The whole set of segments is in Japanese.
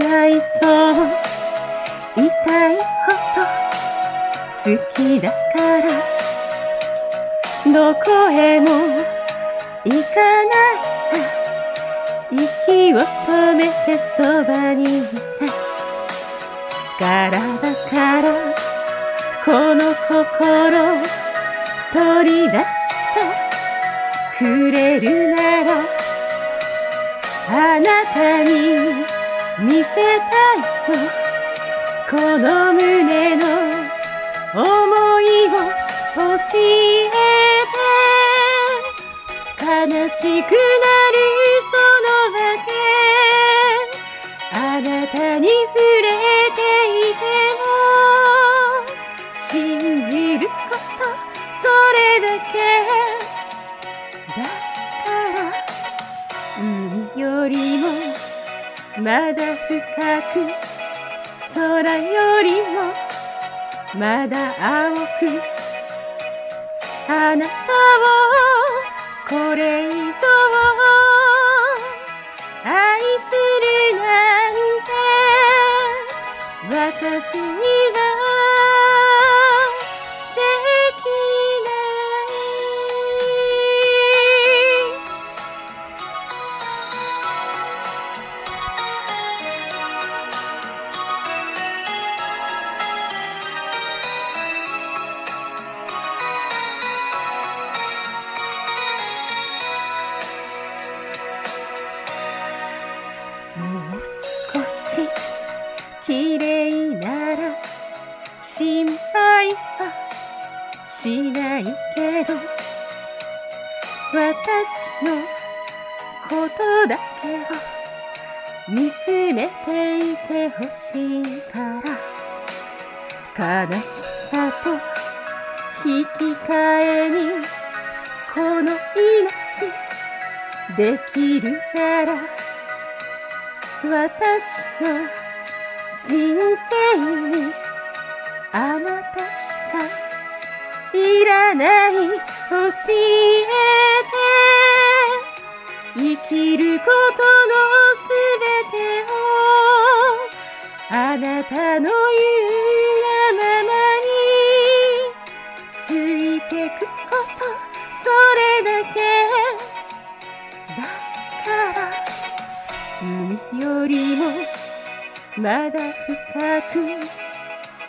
しないそう痛いほど好きだからどこへも行かない。息を止めてそばにいた。からだからこの心取り出してくれるなら。あなたに見せたいのこの胸の思いを教えて。悲しくなるそのわけ。あなたに触れていても信じることそれだけ。まだ深く空よりもまだ青くあなたをこれ以上愛するなんて私にはし綺麗なら心配はしないけど私のことだけを見つめていてほしいから悲しさと引き換えにこの命できるなら私の人生にあなたしかいらない教えて生きることのすべてをあなたの言うがままについてくことそれだけだから海よりもまだ深く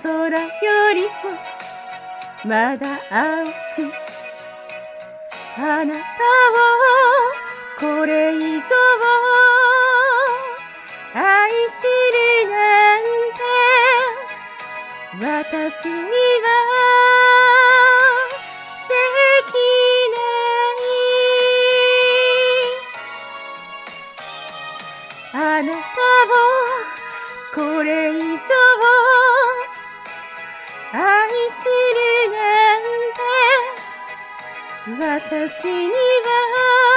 空よりもまだ青くあなたをこれ以上愛するなんて私には私には